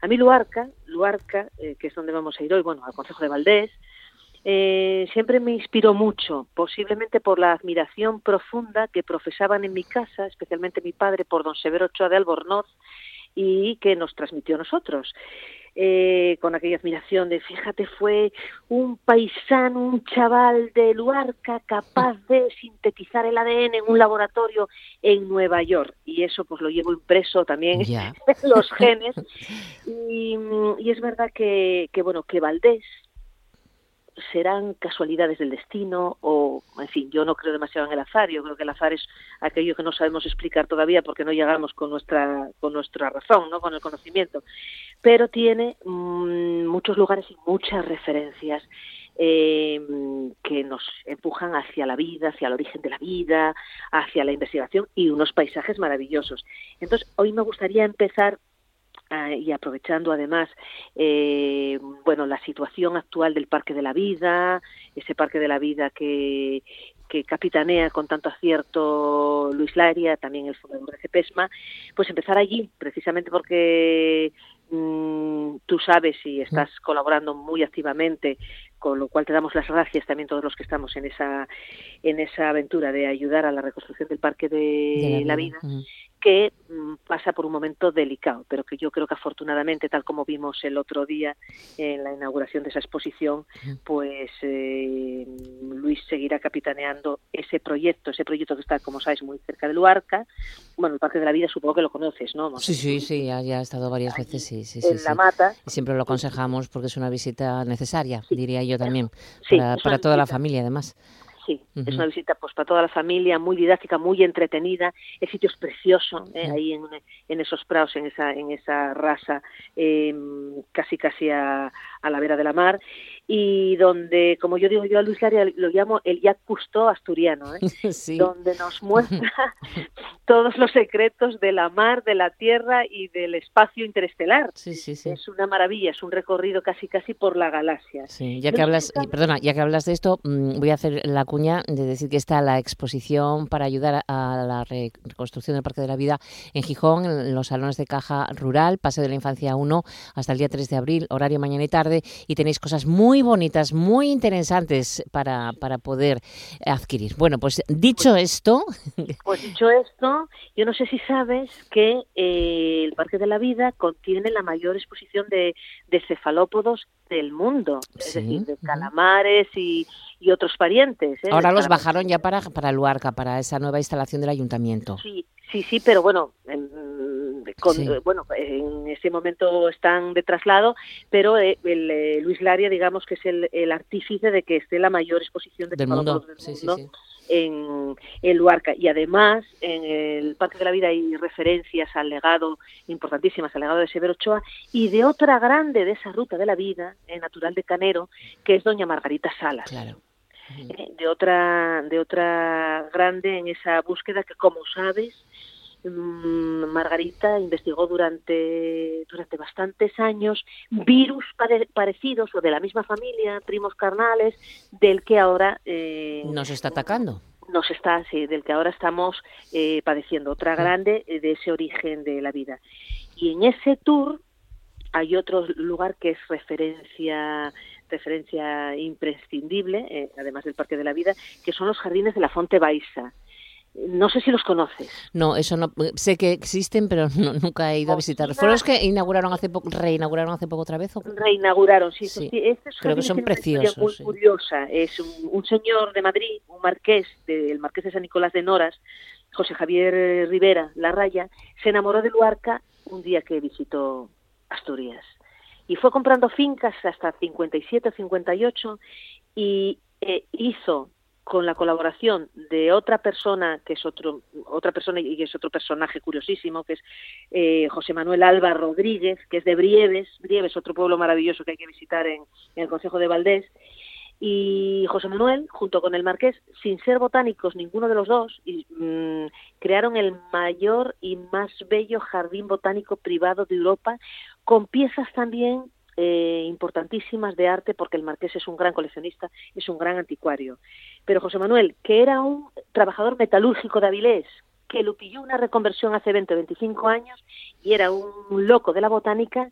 A mí Luarca, Luarca, eh, que es donde vamos a ir hoy, bueno, al Consejo de Valdés, eh, siempre me inspiró mucho, posiblemente por la admiración profunda que profesaban en mi casa, especialmente mi padre, por don Severo Ochoa de Albornoz, y que nos transmitió a nosotros. Eh, con aquella admiración de, fíjate, fue un paisano, un chaval de Luarca capaz de sintetizar el ADN en un laboratorio en Nueva York. Y eso pues lo llevo impreso también en los genes. Y, y, es verdad que, que, bueno, que Valdés serán casualidades del destino o, en fin, yo no creo demasiado en el azar, yo creo que el azar es aquello que no sabemos explicar todavía porque no llegamos con nuestra, con nuestra razón, ¿no? con el conocimiento, pero tiene mmm, muchos lugares y muchas referencias eh, que nos empujan hacia la vida, hacia el origen de la vida, hacia la investigación y unos paisajes maravillosos. Entonces, hoy me gustaría empezar y aprovechando además eh, bueno la situación actual del Parque de la Vida, ese Parque de la Vida que, que capitanea con tanto acierto Luis Laria, también el fundador de CEPESMA, pues empezar allí, precisamente porque mm, tú sabes y estás colaborando muy activamente, con lo cual te damos las gracias también todos los que estamos en esa en esa aventura de ayudar a la reconstrucción del Parque de, la, Vida que mm, pasa por un momento delicado, pero que yo creo que afortunadamente, tal como vimos el otro día en la inauguración de esa exposición, pues eh, Luis seguirá capitaneando ese proyecto, ese proyecto que está, como sabes, muy cerca de Luarca. Bueno, el Parque de la Vida supongo que lo conoces, ¿no? Sí, sí, sí, ya, ha estado varias veces, sí, sí, En La Mata. Y siempre lo aconsejamos porque es una visita necesaria, diría yo también, para, para toda la familia además sí. Es una visita pues para toda la familia, muy didáctica, muy entretenida. El sitio es precioso, ¿eh? ahí en, en, esos prados, en esa, en esa raza, eh, casi casi a, a la vera de la mar y donde, como yo digo yo a Luis Laria, lo llamo el Jacques Cousteau asturiano, ¿eh? donde nos muestra todos los secretos de la mar, de la tierra y del espacio interestelar. Sí, sí, es una maravilla, es un recorrido casi casi por la galaxia. Ya que hablas, perdona, ya que hablas de esto, mm, voy a hacer la cuña de decir que está la exposición para ayudar a la reconstrucción del Parque de la Vida en Gijón, en los salones de caja rural, Paseo de la Infancia 1, hasta el día 3 de abril, horario mañana y tarde, y tenéis cosas muy muy bonitas, muy interesantes para, para poder adquirir. Bueno, pues dicho esto... Pues dicho esto, yo no sé si sabes que eh, el Parque de la Vida contiene la mayor exposición de, de cefalópodos del mundo, es decir, de calamares y, y otros parientes. ¿eh? Ahora los bajaron ya para, para Luarca, para esa nueva instalación del ayuntamiento. Sí, sí, sí, pero bueno, bueno, en ese momento están de traslado, pero eh, el, eh, Luis Laria, digamos que es el, el, artífice de que esté la mayor exposición de del mundo, del mundo en, en, Luarca. Y además, en el Parque de la Vida hay referencias al legado, importantísimas, al legado de Severo Ochoa, y de otra grande de esa ruta de la vida, natural de Canero, que es doña Margarita Salas. De otra de otra grande en esa búsqueda que como sabes Mm, Margarita investigó durante, durante bastantes años virus parecidos o de la misma familia, primos carnales, del que ahora... Eh, nos está atacando. Nos está, sí, del que ahora estamos eh, padeciendo. Otra grande eh, de ese origen de la vida. Y en ese tour hay otro lugar que es referencia referencia imprescindible, eh, además del Parque de la Vida, que son los jardines de la Fonte Baixa. No sé si los conoces. No, eso no. Sé que existen, pero nunca he ido a visitarlos. ¿Fueron los que inauguraron hace poco, reinauguraron hace poco otra vez? ¿o? Reinauguraron, sí. sí. Este Creo que son preciosos. muy curiosa. Es un, señor de Madrid, un marqués, del marqués de San Nicolás de Noras, José Javier Rivera, La Raya, se enamoró de Luarca un día que visitó Asturias. Y fue comprando fincas hasta 57 o 58 y eh, hizo con la colaboración de otra persona que es otro otra persona y es otro personaje curiosísimo que es eh, José Manuel Alba Rodríguez que es de Brieves. Brieves otro pueblo maravilloso que hay que visitar en, el Consejo de Valdés. Y José Manuel junto con el Marqués sin ser botánicos ninguno de los dos y, mm, crearon el mayor y más bello jardín botánico privado de Europa con piezas también eh, importantísimas de arte porque el marqués es un gran coleccionista, es un gran anticuario. Pero José Manuel, que era un trabajador metalúrgico de Avilés, que lo pilló una reconversión hace 20 o 25 años y era un loco de la botánica,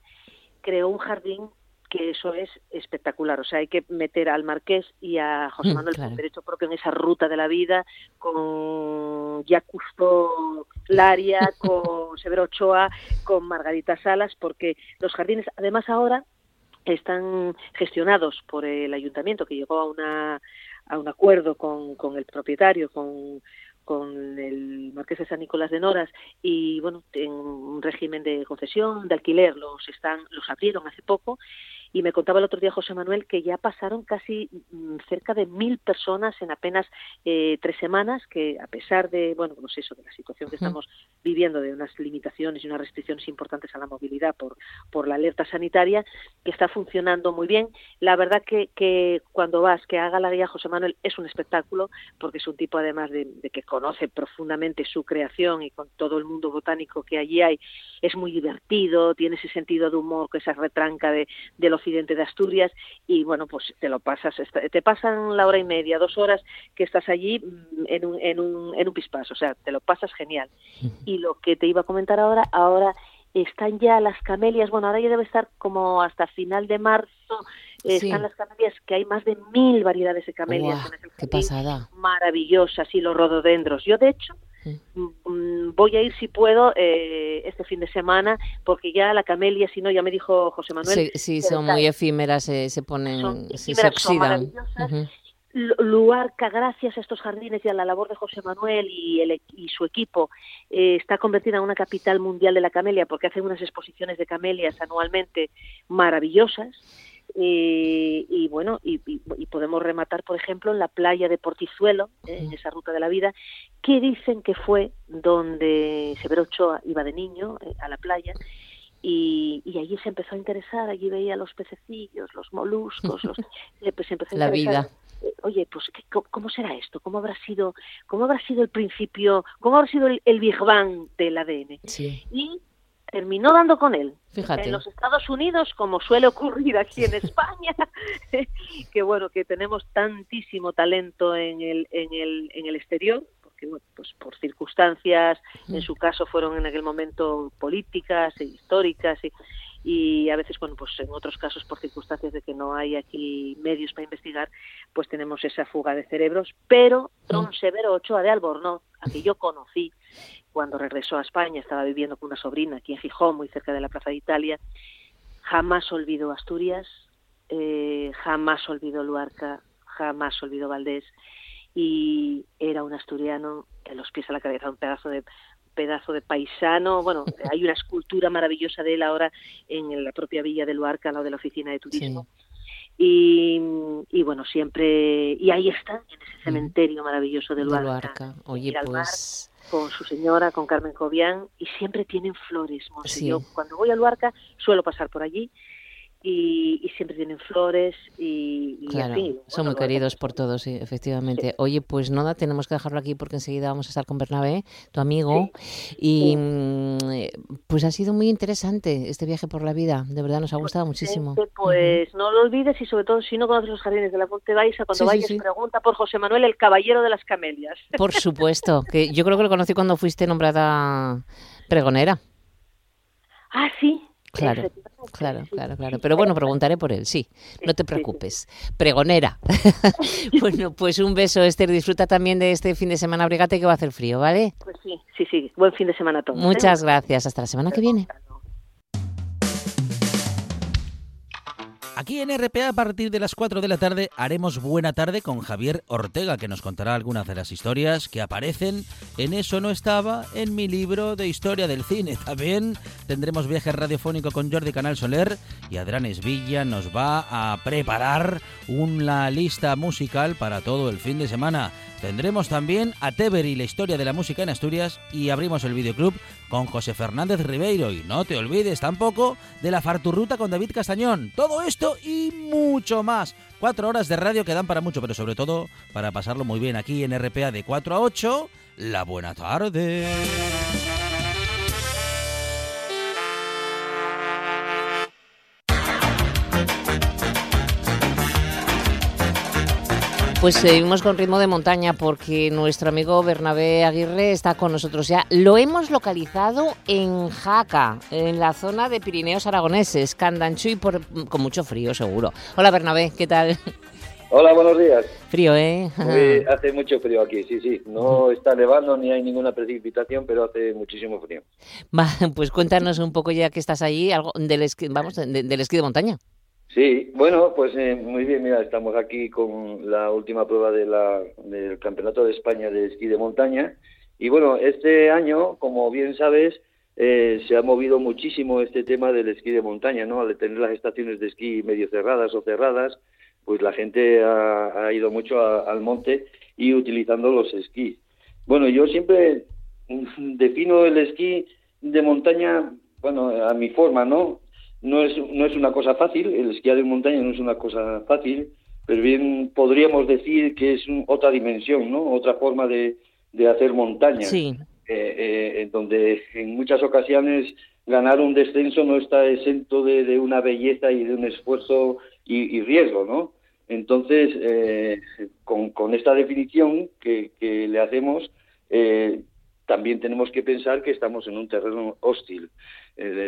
creó un jardín que eso es espectacular. O sea, hay que meter al Marqués y a José mm, Manuel por derecho propio en esa ruta de la vida, con Cousteau Laria, con con Severo Ochoa, con Margarita Salas, porque los jardines, además ahora están gestionados por el ayuntamiento que llegó a una a un acuerdo con, con el propietario, con, con el Marqués de San Nicolás de Noras y bueno en un régimen de concesión de alquiler los están los abrieron hace poco y me contaba el otro día José Manuel que ya pasaron casi mm, cerca de mil personas en apenas eh, tres semanas, que a pesar de, bueno, pues eso, de la situación que estamos viviendo, de unas limitaciones y unas restricciones importantes a la movilidad por, por la alerta sanitaria, que está funcionando muy bien. La verdad que, que cuando vas, que haga la guía José Manuel, es un espectáculo, porque es un tipo además de, de que conoce profundamente su creación y con todo el mundo botánico que allí hay, es muy divertido, tiene ese sentido de humor, que esa retranca de, de occidente de Asturias y bueno, pues te lo pasas, te pasan la hora y media, dos horas que estás allí mm, en un, en un, en un pispás, o sea, te lo pasas genial. Y lo que te iba a comentar ahora, ahora están ya las camelias, bueno, ahora ya debe estar como hasta final de marzo, están las camelias, que hay más de mil variedades de camelias. en qué pasada. Maravillosas, y los rododendros. Yo, de hecho, Mm, voy a ir si puedo eh, este fin de semana porque ya la camelia si no ya me dijo José Manuel sí, son muy efímeras se ponen se oxidan. Luarca, gracias a estos jardines y a la labor de José Manuel y, el, y su equipo, eh, está convertida en una capital mundial de la camelia porque hacen unas exposiciones de camelias anualmente maravillosas eh, y bueno, y, podemos rematar, por ejemplo, en la playa de Portizuelo, eh, en esa ruta de la vida, que dicen que fue donde Severo Ochoa iba de niño eh, a la playa y, allí se empezó a interesar, allí veía los pececillos, los moluscos, los, pues empezó a la vida. Oye, pues ¿cómo será esto? ¿Cómo habrá sido, cómo habrá sido el principio, cómo habrá sido el, el Big Bang del ADN? Sí. Y terminó dando con él. Fíjate. En los Estados Unidos, como suele ocurrir aquí en España, que bueno, que tenemos tantísimo talento en el, en el, en el exterior, porque bueno, pues por circunstancias, en su caso fueron en aquel momento políticas e históricas y, y a veces, bueno, pues en otros casos por circunstancias de que no hay aquí medios para investigar, pues tenemos esa fuga de cerebros, pero Don Severo Ochoa de Albornoz, a que yo conocí, cuando regresó a España, estaba viviendo con una sobrina aquí en Gijón, muy cerca de la Plaza de Italia, jamás olvidó Asturias, eh, jamás olvidó Luarca, jamás olvidó Valdés, y era un asturiano de los pies a la cabeza, un pedazo de pedazo de paisano. Bueno, hay una escultura maravillosa de él ahora en la propia villa de Luarca, al lado de la oficina de turismo. Y, y, bueno, siempre, y ahí está, en ese cementerio maravilloso de Luarca. Oye, pues con su señora, con Carmen Cobian, y siempre tienen flores. Yo cuando voy a Luarca suelo pasar por allí y, siempre tienen flores y, claro, son muy queridos por todos, sí, efectivamente. Oye, pues nada, tenemos que dejarlo aquí porque enseguida vamos a estar con Bernabé, tu amigo, y mm, pues ha sido muy interesante este viaje por la vida, de verdad nos ha gustado muchísimo. Pues no lo olvides y sobre todo si no conoces los jardines de la Ponte Baixa, cuando vayas pregunta por José Manuel, el caballero de las camelias. Por supuesto, que yo creo que lo conocí cuando fuiste nombrada pregonera. Ah, sí, Claro, claro, claro, claro. Pero bueno, preguntaré por él, sí, no te preocupes. Pregonera. bueno, pues un beso, Esther. Disfruta también de este fin de semana. Abrigate que va a hacer frío, ¿vale? Pues sí, sí, sí. Buen fin de semana a todos. Muchas ¿eh? gracias. Hasta la semana que viene. Aquí en RPA a partir de las 4 de la tarde haremos Buena Tarde con Javier Ortega que nos contará algunas de las historias que aparecen en Eso no estaba en mi libro de historia del cine. También tendremos viaje radiofónico con Jordi Canal Soler y Adrián Esvilla nos va a preparar una lista musical para todo el fin de semana. Tendremos también a Teber la historia de la música en Asturias y abrimos el videoclub con José Fernández Ribeiro. Y no te olvides tampoco de la Farturruta con David Castañón. Todo esto y mucho más. Cuatro horas de radio que dan para mucho, pero sobre todo para pasarlo muy bien aquí en RPA de 4 a 8. La buena tarde. Pues seguimos con ritmo de montaña porque nuestro amigo Bernabé Aguirre está con nosotros ya. Lo hemos localizado en Jaca, en la zona de Pirineos Aragoneses, Candanchuy, por, con mucho frío seguro. Hola Bernabé, ¿qué tal? Hola, buenos días. Frío, ¿eh? hace mucho frío aquí, sí, sí. No está nevando ni hay ninguna precipitación, pero hace muchísimo frío. Va, pues cuéntanos un poco ya que estás allí, algo del esquí, vamos, del esquí de montaña. Sí, bueno, pues eh, muy bien, mira, estamos aquí con la última prueba de la, del Campeonato de España de Esquí de Montaña. Y bueno, este año, como bien sabes, eh, se ha movido muchísimo este tema del esquí de montaña, ¿no? Al tener las estaciones de esquí medio cerradas o cerradas, pues la gente ha, ido mucho al monte y utilizando los esquís. Bueno, yo siempre defino el esquí de montaña, bueno, a mi forma, ¿no? No es, no es una cosa fácil, el esquí de montaña no es una cosa fácil, pero bien podríamos decir que es otra dimensión, ¿no? Otra forma de, de hacer montaña. Sí. Eh, eh, en donde en muchas ocasiones ganar un descenso no está exento de, una belleza y de un esfuerzo y, riesgo, ¿no? Entonces, eh, con, esta definición que, le hacemos, también tenemos que pensar que estamos en un terreno hostil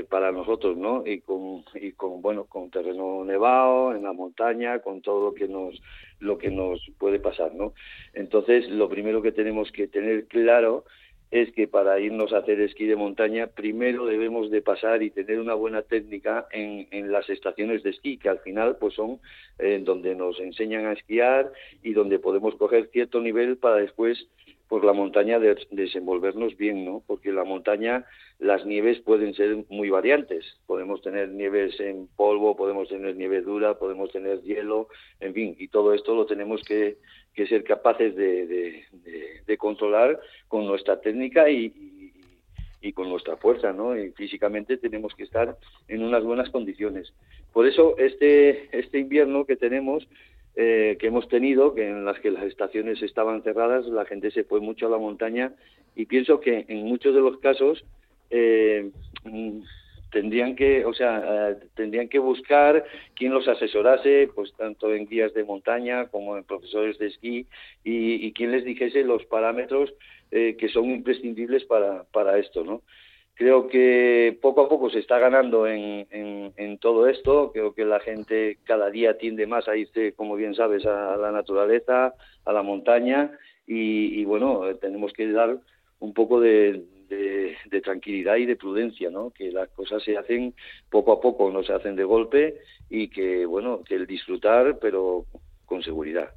para nosotros, ¿no? Y con, con, bueno, con terreno nevado, en la montaña, con todo lo que nos lo que nos puede pasar, ¿no? Entonces, lo primero que tenemos que tener claro es que para irnos a hacer esquí de montaña primero debemos de pasar y tener una buena técnica en, en las estaciones de esquí que al final pues son eh, donde nos enseñan a esquiar y donde podemos coger cierto nivel para después por la montaña de, desenvolvernos bien, ¿no? Porque la montaña las nieves pueden ser muy variantes. Podemos tener nieves en polvo, podemos tener nieve dura, podemos tener hielo, en fin, y todo esto lo tenemos que, ser capaces de, controlar con nuestra técnica y, y, con nuestra fuerza, ¿no? Y físicamente tenemos que estar en unas buenas condiciones. Por eso este, este invierno que tenemos eh, que hemos tenido, que en las que las estaciones estaban cerradas, la gente se fue mucho a la montaña y pienso que en muchos de los casos eh, tendrían que, o sea, eh, tendrían que buscar quien los asesorase, pues tanto en guías de montaña como en profesores de esquí y, y quien les dijese los parámetros que son imprescindibles para, para esto, ¿no? Creo que poco a poco se está ganando en, todo esto. Creo que la gente cada día tiende más a irse, como bien sabes, a la naturaleza, a la montaña. Y, bueno, tenemos que dar un poco de, de, tranquilidad y de prudencia, ¿no? Que las cosas se hacen poco a poco, no se hacen de golpe y que, bueno, que el disfrutar, pero con seguridad.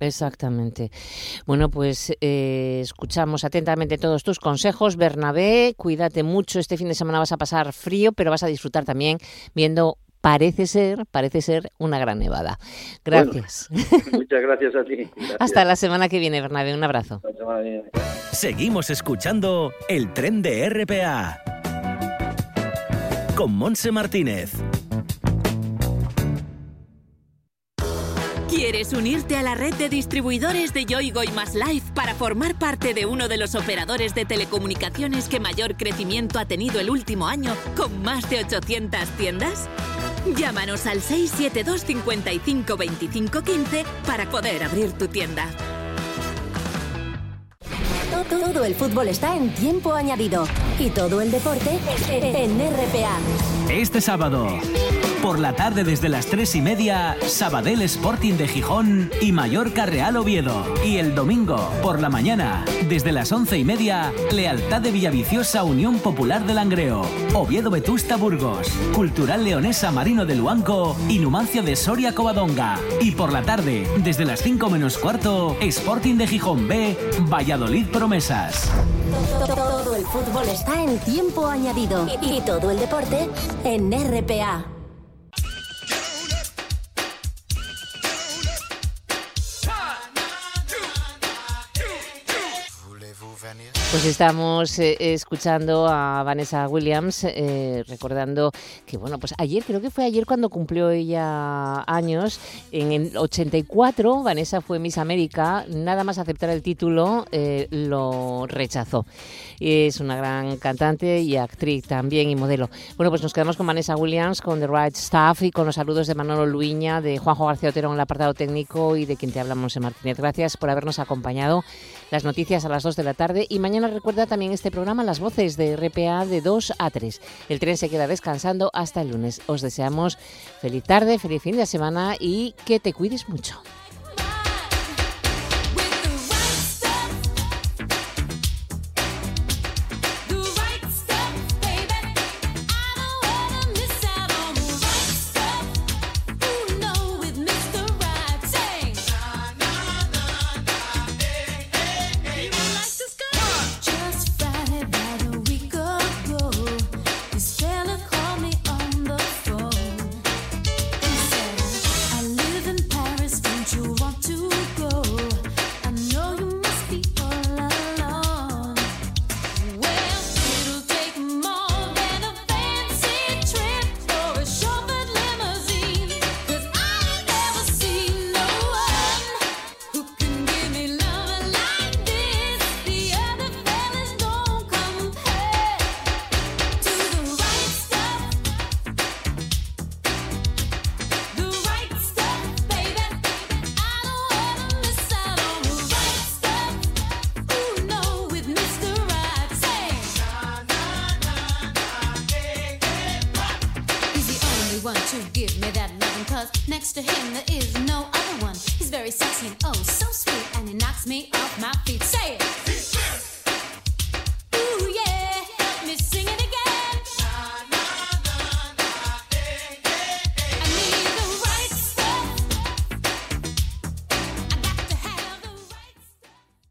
Exactamente. Bueno, pues eh, escuchamos atentamente todos tus consejos. Bernabé, cuídate mucho. Este fin de semana vas a pasar frío, pero vas a disfrutar también viendo parece ser, parece ser una gran nevada. Gracias. muchas gracias a ti. Hasta la semana que viene, Bernabé. Un abrazo. Seguimos escuchando el tren de RPA con Monse Martínez. ¿Quieres unirte a la red de distribuidores de Yoigo y Más Life para formar parte de uno de los operadores de telecomunicaciones que mayor crecimiento ha tenido el último año, con más de 800 tiendas? Llámanos al 672 55 25 15 para poder abrir tu tienda. Todo el fútbol está en tiempo añadido y todo el deporte en RPA. Este sábado. Por la tarde desde las 3 y media, Sabadell Sporting de Gijón y Mallorca Real Oviedo. Y el domingo, por la mañana, desde las 11 y media, Lealtad de Villaviciosa Unión Popular de Langreo. Oviedo Vetusta Burgos. Cultural Leonesa Marino de Luanco y Numancia de Soria Covadonga. Y por la tarde, desde las 5 menos cuarto, Sporting de Gijón B, Valladolid Promesas. Todo el fútbol está en tiempo añadido y todo el deporte en RPA. Pues estamos eh, escuchando a Vanessa Williams, eh, recordando que, bueno, pues ayer, creo que fue ayer cuando cumplió ella años, en el 84, Vanessa fue Miss América, nada más aceptar el título, eh, lo rechazó. Es una gran cantante y actriz también y modelo. Bueno, pues nos quedamos con Vanessa Williams, con The Right Stuff y con los saludos de Manolo Luiña, de Juanjo García Otero en el apartado técnico y de quien te hablamos en Martínez. Gracias por habernos acompañado. Las noticias a las 2 de la tarde y mañana recuerda también este programa Las Voces de RPA de 2 a 3. El tren se queda descansando hasta el lunes. Os deseamos feliz tarde, feliz fin de semana y que te cuides mucho.